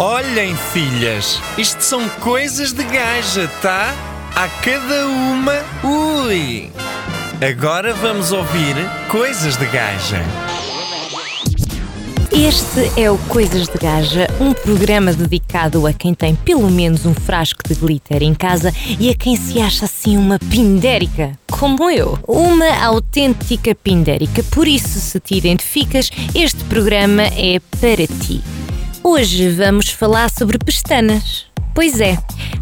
Olhem, filhas, isto são coisas de gaja, tá? A cada uma, ui! Agora vamos ouvir coisas de gaja. Este é o Coisas de Gaja, um programa dedicado a quem tem pelo menos um frasco de glitter em casa e a quem se acha assim uma pindérica, como eu. Uma autêntica pindérica, por isso, se te identificas, este programa é para ti. Hoje vamos falar sobre pestanas. Pois é,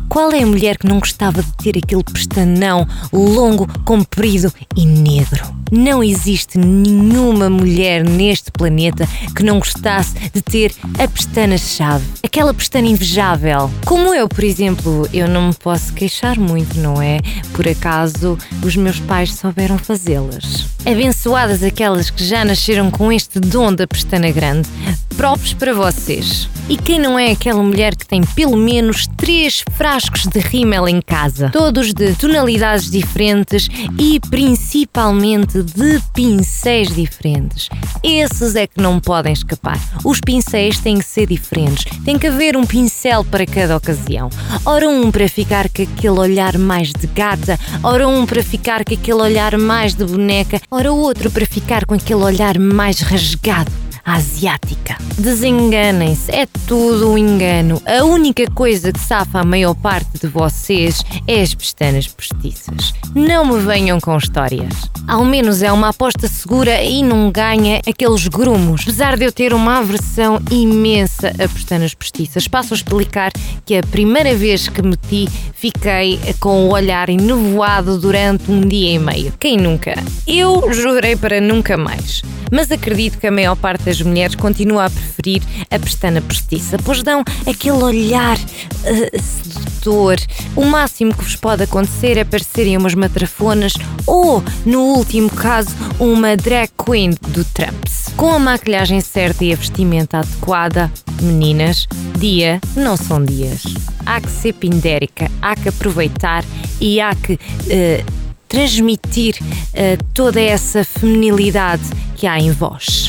qual é a mulher que não gostava de ter aquele pestanão longo, comprido e negro? Não existe nenhuma mulher neste planeta que não gostasse de ter a pestana-chave, aquela pestana invejável. Como eu, por exemplo, eu não me posso queixar muito, não é? Por acaso os meus pais souberam fazê-las. Abençoadas aquelas que já nasceram com este dom da pestana grande, próprios para vocês. E quem não é aquela mulher que tem pelo menos três frascos de rímel em casa, todos de tonalidades diferentes e principalmente de pincéis diferentes? Esses é que não podem escapar. Os pincéis têm que ser diferentes, tem que haver um pincel para cada ocasião. Ora, um para ficar com aquele olhar mais de gata, ora, um para ficar com aquele olhar mais de boneca, ora, outro para ficar com aquele olhar mais rasgado asiática. Desenganem-se, é tudo um engano. A única coisa que safa a maior parte de vocês é as pestanas postiças. Não me venham com histórias. Ao menos é uma aposta segura e não ganha aqueles grumos. Apesar de eu ter uma aversão imensa a pestanas postiças, passo a explicar que a primeira vez que meti fiquei com o olhar enevoado durante um dia e meio. Quem nunca? Eu jurei para nunca mais. Mas acredito que a maior parte das mulheres continua a preferir a pestana postiça, pois dão aquele olhar uh, sedutor. O máximo que vos pode acontecer é parecerem umas matrafonas ou, no último caso, uma drag queen do Trumps. Com a maquilhagem certa e a vestimenta adequada, meninas, dia não são dias. Há que ser pindérica, há que aproveitar e há que. Uh, transmitir uh, toda essa feminilidade que há em vós.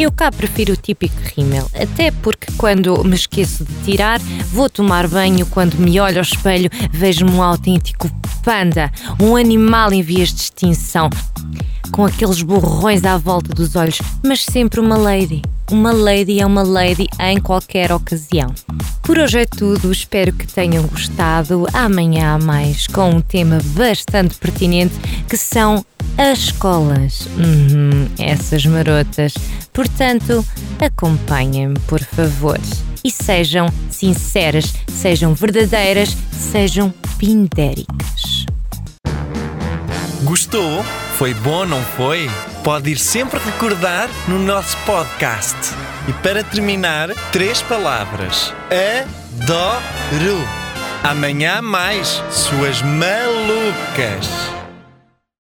Eu cá prefiro o típico rímel, até porque quando me esqueço de tirar, vou tomar banho, quando me olho ao espelho, vejo-me um autêntico panda, um animal em vias de extinção, com aqueles borrões à volta dos olhos, mas sempre uma lady. Uma lady é uma lady em qualquer ocasião. Por hoje é tudo, espero que tenham gostado. Amanhã há mais com um tema bastante pertinente que são as escolas. Uhum, essas marotas. Portanto, acompanhem-me, por favor. E sejam sinceras, sejam verdadeiras, sejam pindéricas. Gostou? Foi bom, não foi? Pode ir sempre recordar no nosso podcast. E para terminar, três palavras: adoro. Amanhã mais, suas malucas.